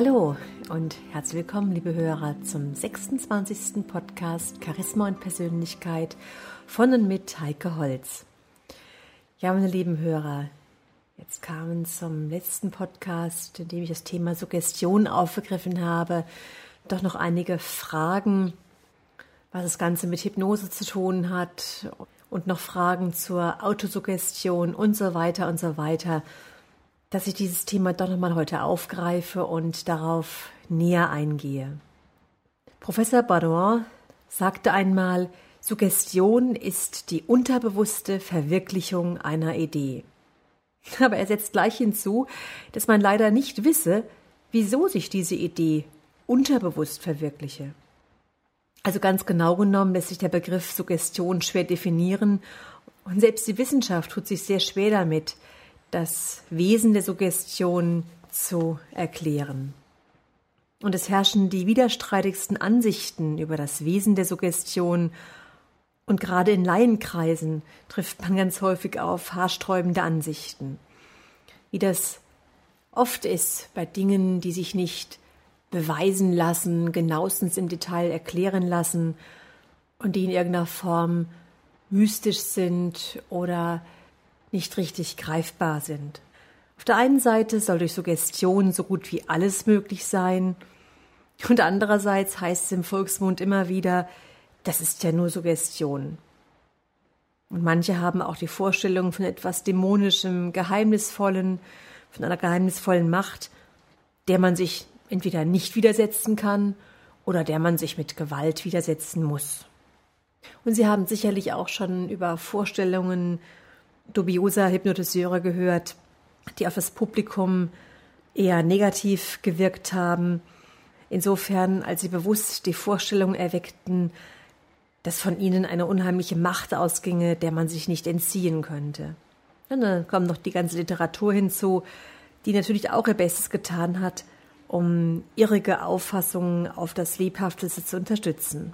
Hallo und herzlich willkommen, liebe Hörer, zum 26. Podcast Charisma und Persönlichkeit von und mit Heike Holz. Ja, meine lieben Hörer, jetzt kamen zum letzten Podcast, in dem ich das Thema Suggestion aufgegriffen habe, doch noch einige Fragen, was das Ganze mit Hypnose zu tun hat und noch Fragen zur Autosuggestion und so weiter und so weiter, dass ich dieses Thema doch nochmal heute aufgreife und darauf näher eingehe. Professor Baron sagte einmal, Suggestion ist die unterbewusste Verwirklichung einer Idee. Aber er setzt gleich hinzu, dass man leider nicht wisse, wieso sich diese Idee unterbewusst verwirkliche. Also ganz genau genommen lässt sich der Begriff Suggestion schwer definieren und selbst die Wissenschaft tut sich sehr schwer damit, das Wesen der Suggestion zu erklären. Und es herrschen die widerstreitigsten Ansichten über das Wesen der Suggestion und gerade in Laienkreisen trifft man ganz häufig auf haarsträubende Ansichten. Wie das oft ist bei Dingen, die sich nicht beweisen lassen, genauestens im Detail erklären lassen und die in irgendeiner Form mystisch sind oder nicht richtig greifbar sind. Auf der einen Seite soll durch Suggestion so gut wie alles möglich sein, und andererseits heißt es im Volksmund immer wieder, das ist ja nur Suggestion. Und manche haben auch die Vorstellung von etwas Dämonischem, Geheimnisvollen, von einer geheimnisvollen Macht, der man sich entweder nicht widersetzen kann oder der man sich mit Gewalt widersetzen muss. Und Sie haben sicherlich auch schon über Vorstellungen dubioser Hypnotiseure gehört, die auf das Publikum eher negativ gewirkt haben, insofern als sie bewusst die Vorstellung erweckten, dass von ihnen eine unheimliche Macht ausginge, der man sich nicht entziehen könnte. Und dann kommt noch die ganze Literatur hinzu, die natürlich auch ihr Bestes getan hat, um irrige Auffassungen auf das Lebhafteste zu unterstützen.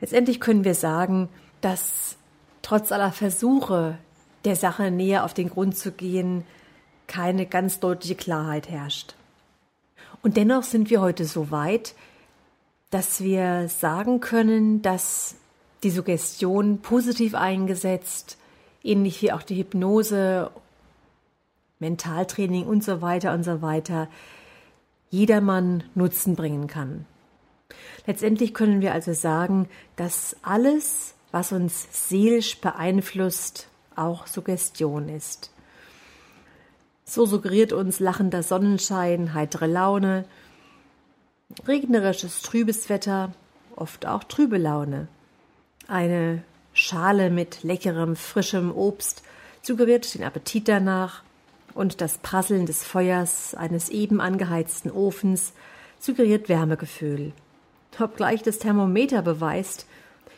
Letztendlich können wir sagen, dass trotz aller Versuche, der Sache näher auf den Grund zu gehen, keine ganz deutliche Klarheit herrscht. Und dennoch sind wir heute so weit, dass wir sagen können, dass die Suggestion positiv eingesetzt, ähnlich wie auch die Hypnose, Mentaltraining und so weiter und so weiter, jedermann Nutzen bringen kann. Letztendlich können wir also sagen, dass alles, was uns seelisch beeinflusst, auch Suggestion ist. So suggeriert uns lachender Sonnenschein, heitere Laune, regnerisches, trübes Wetter, oft auch trübe Laune. Eine Schale mit leckerem, frischem Obst suggeriert den Appetit danach, und das Prasseln des Feuers eines eben angeheizten Ofens suggeriert Wärmegefühl. Obgleich das Thermometer beweist,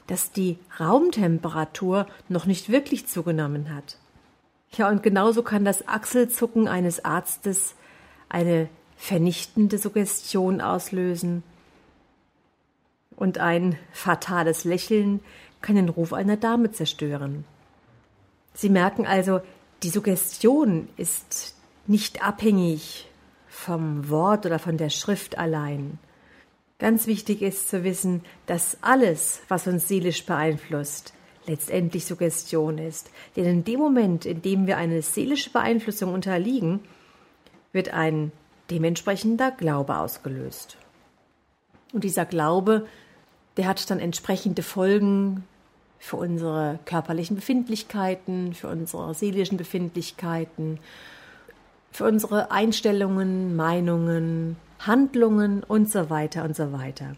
dass die Raumtemperatur noch nicht wirklich zugenommen hat. Ja, und genauso kann das Achselzucken eines Arztes eine vernichtende Suggestion auslösen. Und ein fatales Lächeln kann den Ruf einer Dame zerstören. Sie merken also, die Suggestion ist nicht abhängig vom Wort oder von der Schrift allein. Ganz wichtig ist zu wissen, dass alles, was uns seelisch beeinflusst, letztendlich Suggestion ist. Denn in dem Moment, in dem wir eine seelische Beeinflussung unterliegen, wird ein dementsprechender Glaube ausgelöst. Und dieser Glaube, der hat dann entsprechende Folgen für unsere körperlichen Befindlichkeiten, für unsere seelischen Befindlichkeiten, für unsere Einstellungen, Meinungen, Handlungen und so weiter und so weiter.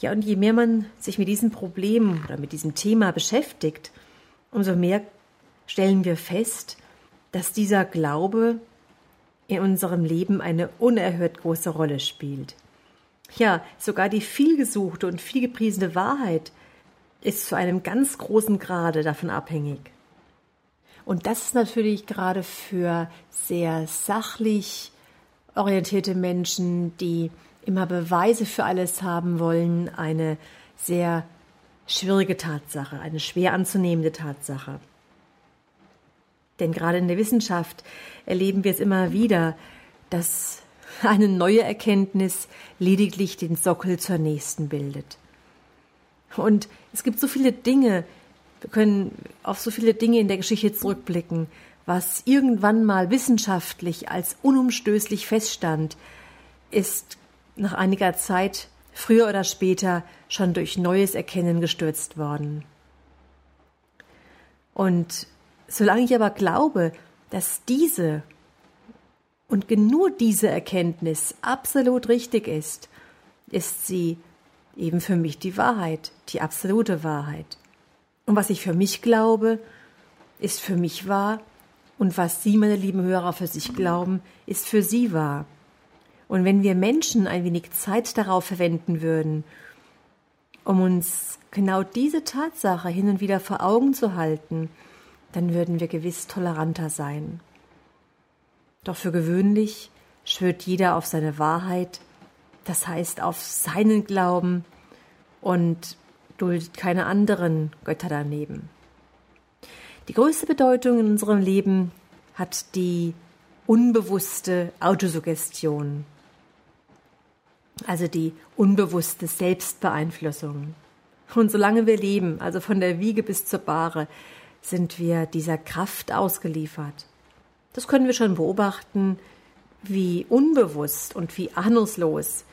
Ja, und je mehr man sich mit diesem Problem oder mit diesem Thema beschäftigt, umso mehr stellen wir fest, dass dieser Glaube in unserem Leben eine unerhört große Rolle spielt. Ja, sogar die vielgesuchte und vielgepriesene Wahrheit ist zu einem ganz großen Grade davon abhängig. Und das ist natürlich gerade für sehr sachlich orientierte Menschen, die immer Beweise für alles haben wollen, eine sehr schwierige Tatsache, eine schwer anzunehmende Tatsache. Denn gerade in der Wissenschaft erleben wir es immer wieder, dass eine neue Erkenntnis lediglich den Sockel zur nächsten bildet. Und es gibt so viele Dinge, wir können auf so viele Dinge in der Geschichte zurückblicken, was irgendwann mal wissenschaftlich als unumstößlich feststand, ist nach einiger Zeit früher oder später schon durch neues Erkennen gestürzt worden. Und solange ich aber glaube, dass diese und nur diese Erkenntnis absolut richtig ist, ist sie eben für mich die Wahrheit, die absolute Wahrheit. Und was ich für mich glaube, ist für mich wahr, und was Sie, meine lieben Hörer, für sich glauben, ist für Sie wahr. Und wenn wir Menschen ein wenig Zeit darauf verwenden würden, um uns genau diese Tatsache hin und wieder vor Augen zu halten, dann würden wir gewiss toleranter sein. Doch für gewöhnlich schwört jeder auf seine Wahrheit, das heißt auf seinen Glauben und duldet keine anderen Götter daneben. Die größte Bedeutung in unserem Leben hat die unbewusste Autosuggestion, also die unbewusste Selbstbeeinflussung. Und solange wir leben, also von der Wiege bis zur Bahre, sind wir dieser Kraft ausgeliefert. Das können wir schon beobachten, wie unbewusst und wie ahnungslos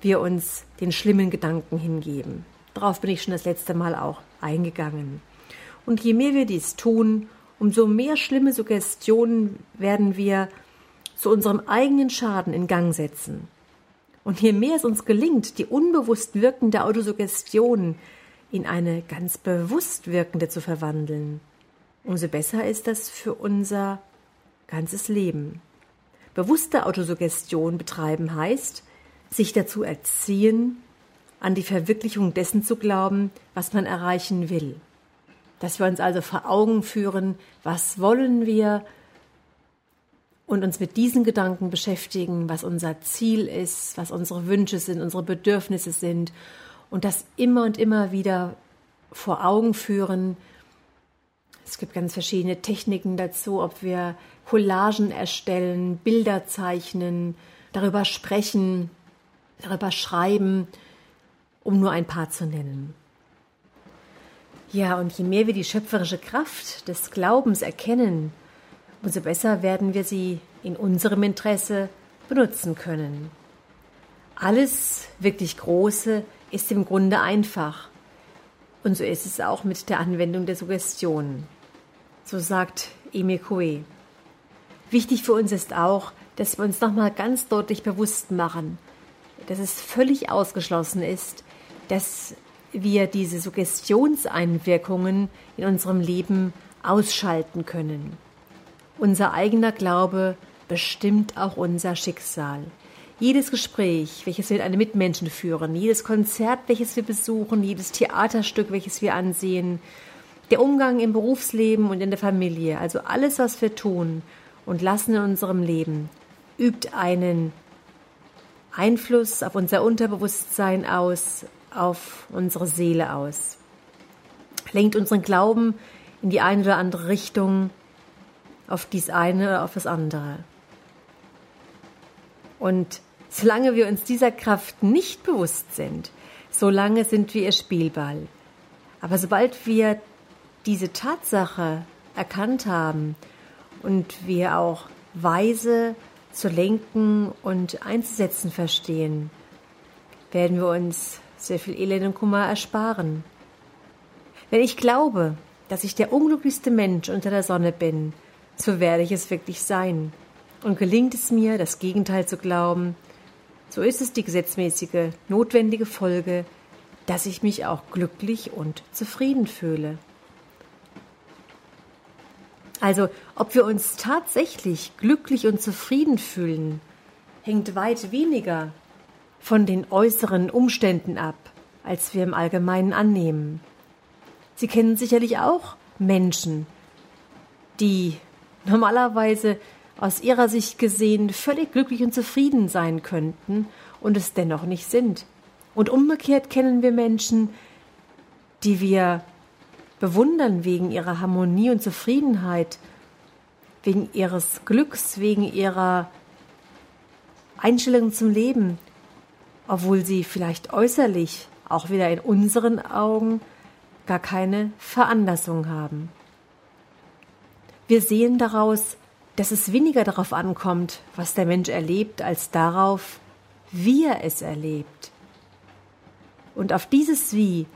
wir uns den schlimmen Gedanken hingeben. Darauf bin ich schon das letzte Mal auch eingegangen. Und je mehr wir dies tun, umso mehr schlimme Suggestionen werden wir zu unserem eigenen Schaden in Gang setzen. Und je mehr es uns gelingt, die unbewusst wirkende Autosuggestion in eine ganz bewusst wirkende zu verwandeln, umso besser ist das für unser ganzes Leben. Bewusste Autosuggestion betreiben heißt, sich dazu erziehen, an die Verwirklichung dessen zu glauben, was man erreichen will dass wir uns also vor Augen führen, was wollen wir und uns mit diesen Gedanken beschäftigen, was unser Ziel ist, was unsere Wünsche sind, unsere Bedürfnisse sind und das immer und immer wieder vor Augen führen. Es gibt ganz verschiedene Techniken dazu, ob wir Collagen erstellen, Bilder zeichnen, darüber sprechen, darüber schreiben, um nur ein paar zu nennen. Ja, und je mehr wir die schöpferische Kraft des Glaubens erkennen, umso besser werden wir sie in unserem Interesse benutzen können. Alles wirklich Große ist im Grunde einfach. Und so ist es auch mit der Anwendung der Suggestion. So sagt Emil Coué. Wichtig für uns ist auch, dass wir uns nochmal ganz deutlich bewusst machen, dass es völlig ausgeschlossen ist, dass wir diese Suggestionseinwirkungen in unserem Leben ausschalten können. Unser eigener Glaube bestimmt auch unser Schicksal. Jedes Gespräch, welches wir mit einem Mitmenschen führen, jedes Konzert, welches wir besuchen, jedes Theaterstück, welches wir ansehen, der Umgang im Berufsleben und in der Familie, also alles, was wir tun und lassen in unserem Leben, übt einen Einfluss auf unser Unterbewusstsein aus, auf unsere Seele aus, lenkt unseren Glauben in die eine oder andere Richtung, auf dies eine oder auf das andere. Und solange wir uns dieser Kraft nicht bewusst sind, solange sind wir ihr Spielball. Aber sobald wir diese Tatsache erkannt haben und wir auch weise zu lenken und einzusetzen verstehen, werden wir uns sehr viel Elend und Kummer ersparen. Wenn ich glaube, dass ich der unglücklichste Mensch unter der Sonne bin, so werde ich es wirklich sein. Und gelingt es mir, das Gegenteil zu glauben, so ist es die gesetzmäßige, notwendige Folge, dass ich mich auch glücklich und zufrieden fühle. Also, ob wir uns tatsächlich glücklich und zufrieden fühlen, hängt weit weniger von den äußeren Umständen ab, als wir im Allgemeinen annehmen. Sie kennen sicherlich auch Menschen, die normalerweise aus ihrer Sicht gesehen völlig glücklich und zufrieden sein könnten und es dennoch nicht sind. Und umgekehrt kennen wir Menschen, die wir bewundern wegen ihrer Harmonie und Zufriedenheit, wegen ihres Glücks, wegen ihrer Einstellung zum Leben, obwohl sie vielleicht äußerlich, auch wieder in unseren Augen, gar keine Veranlassung haben. Wir sehen daraus, dass es weniger darauf ankommt, was der Mensch erlebt, als darauf, wie er es erlebt. Und auf dieses Wie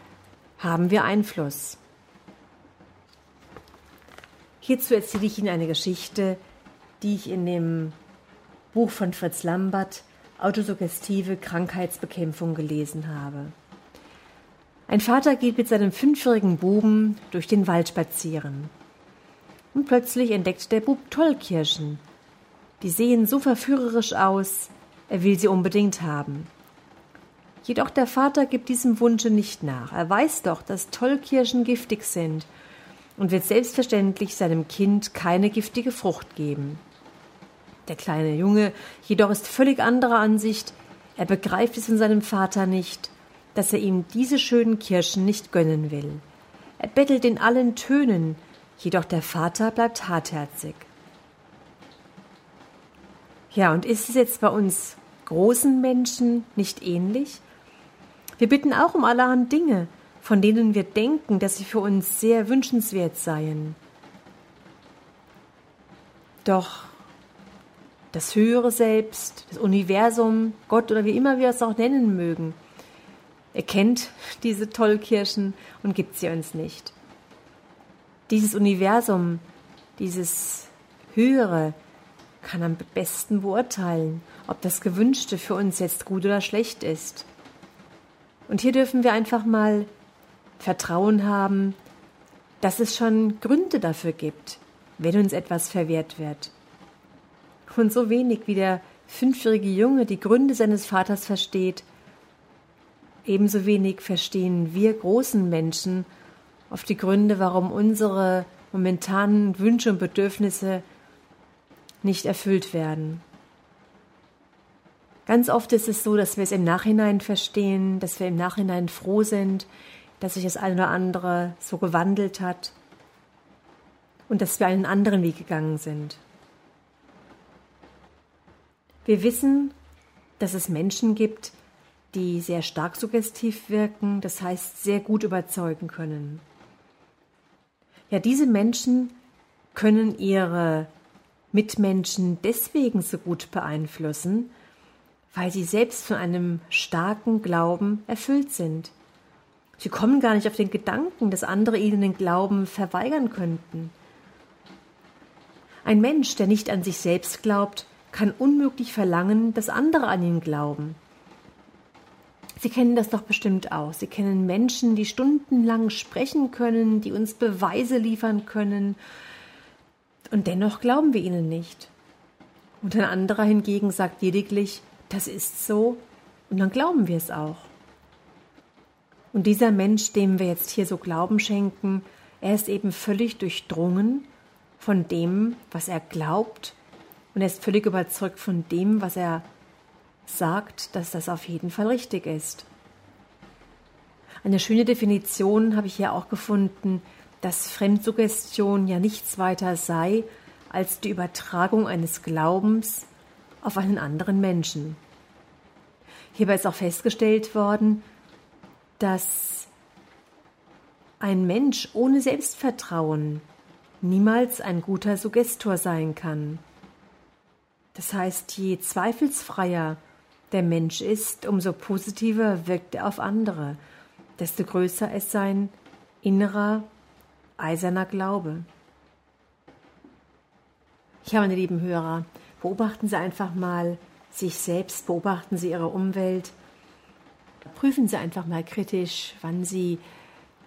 haben wir Einfluss. Hierzu erzähle ich Ihnen eine Geschichte, die ich in dem Buch von Fritz Lambert Autosuggestive Krankheitsbekämpfung gelesen habe. Ein Vater geht mit seinem fünfjährigen Buben durch den Wald spazieren. Und plötzlich entdeckt der Bub Tollkirschen. Die sehen so verführerisch aus, er will sie unbedingt haben. Jedoch der Vater gibt diesem Wunsche nicht nach. Er weiß doch, dass Tollkirschen giftig sind und wird selbstverständlich seinem Kind keine giftige Frucht geben. Der kleine Junge jedoch ist völlig anderer Ansicht, er begreift es in seinem Vater nicht, dass er ihm diese schönen Kirschen nicht gönnen will. Er bettelt in allen Tönen, jedoch der Vater bleibt hartherzig. Ja, und ist es jetzt bei uns großen Menschen nicht ähnlich? Wir bitten auch um allerhand Dinge, von denen wir denken, dass sie für uns sehr wünschenswert seien. Doch das höhere Selbst, das Universum, Gott oder wie immer wir es auch nennen mögen, erkennt diese Tollkirschen und gibt sie uns nicht. Dieses Universum, dieses Höhere, kann am besten beurteilen, ob das Gewünschte für uns jetzt gut oder schlecht ist. Und hier dürfen wir einfach mal Vertrauen haben, dass es schon Gründe dafür gibt, wenn uns etwas verwehrt wird. Und so wenig wie der fünfjährige Junge die Gründe seines Vaters versteht, ebenso wenig verstehen wir großen Menschen auf die Gründe, warum unsere momentanen Wünsche und Bedürfnisse nicht erfüllt werden. Ganz oft ist es so, dass wir es im Nachhinein verstehen, dass wir im Nachhinein froh sind, dass sich das eine oder andere so gewandelt hat und dass wir einen anderen Weg gegangen sind. Wir wissen, dass es Menschen gibt, die sehr stark suggestiv wirken, das heißt sehr gut überzeugen können. Ja, diese Menschen können ihre Mitmenschen deswegen so gut beeinflussen, weil sie selbst von einem starken Glauben erfüllt sind. Sie kommen gar nicht auf den Gedanken, dass andere ihnen den Glauben verweigern könnten. Ein Mensch, der nicht an sich selbst glaubt, kann unmöglich verlangen, dass andere an ihn glauben. Sie kennen das doch bestimmt auch. Sie kennen Menschen, die stundenlang sprechen können, die uns Beweise liefern können, und dennoch glauben wir ihnen nicht. Und ein anderer hingegen sagt lediglich, das ist so, und dann glauben wir es auch. Und dieser Mensch, dem wir jetzt hier so Glauben schenken, er ist eben völlig durchdrungen von dem, was er glaubt, und er ist völlig überzeugt von dem, was er sagt, dass das auf jeden Fall richtig ist. Eine schöne Definition habe ich hier auch gefunden, dass Fremdsuggestion ja nichts weiter sei als die Übertragung eines Glaubens auf einen anderen Menschen. Hierbei ist auch festgestellt worden, dass ein Mensch ohne Selbstvertrauen niemals ein guter Suggestor sein kann. Das heißt, je zweifelsfreier der Mensch ist, umso positiver wirkt er auf andere, desto größer ist sein innerer, eiserner Glaube. Ja, meine lieben Hörer, beobachten Sie einfach mal sich selbst, beobachten Sie Ihre Umwelt, prüfen Sie einfach mal kritisch, wann Sie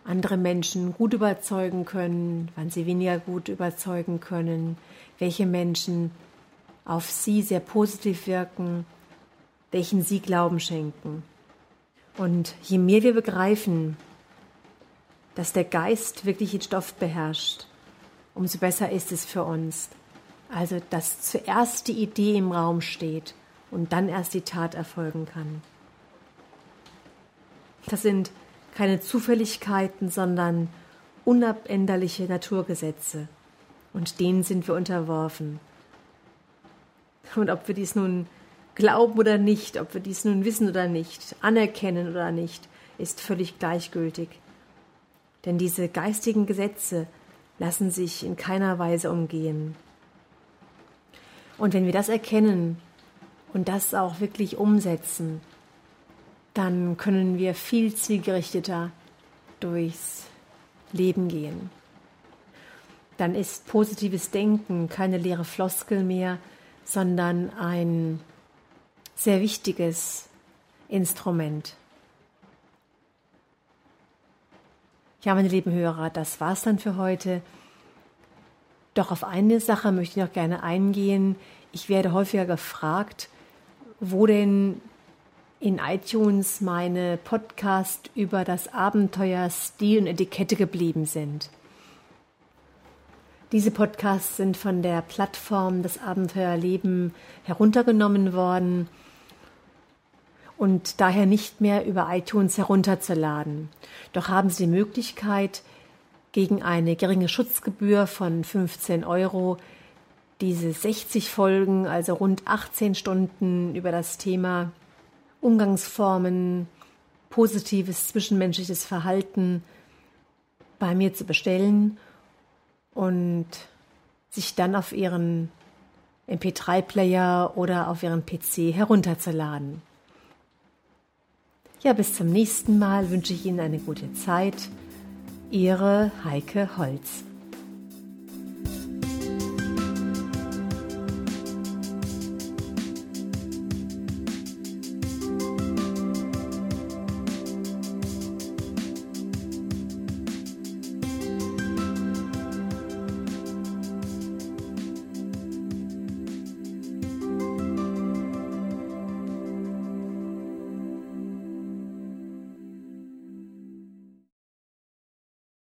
andere Menschen gut überzeugen können, wann Sie weniger gut überzeugen können, welche Menschen auf Sie sehr positiv wirken, welchen Sie Glauben schenken. Und je mehr wir begreifen, dass der Geist wirklich den Stoff beherrscht, umso besser ist es für uns. Also, dass zuerst die Idee im Raum steht und dann erst die Tat erfolgen kann. Das sind keine Zufälligkeiten, sondern unabänderliche Naturgesetze. Und denen sind wir unterworfen. Und ob wir dies nun glauben oder nicht, ob wir dies nun wissen oder nicht, anerkennen oder nicht, ist völlig gleichgültig. Denn diese geistigen Gesetze lassen sich in keiner Weise umgehen. Und wenn wir das erkennen und das auch wirklich umsetzen, dann können wir viel zielgerichteter durchs Leben gehen. Dann ist positives Denken keine leere Floskel mehr, sondern ein sehr wichtiges Instrument. Ja, meine lieben Hörer, das war's dann für heute. Doch auf eine Sache möchte ich noch gerne eingehen. Ich werde häufiger gefragt, wo denn in iTunes meine Podcast über das Abenteuer Stil und Etikette geblieben sind. Diese Podcasts sind von der Plattform Das Abenteuerleben heruntergenommen worden und daher nicht mehr über iTunes herunterzuladen. Doch haben Sie die Möglichkeit, gegen eine geringe Schutzgebühr von 15 Euro diese 60 Folgen, also rund 18 Stunden über das Thema Umgangsformen, positives zwischenmenschliches Verhalten bei mir zu bestellen und sich dann auf Ihren MP3-Player oder auf Ihren PC herunterzuladen. Ja, bis zum nächsten Mal wünsche ich Ihnen eine gute Zeit. Ihre Heike Holz.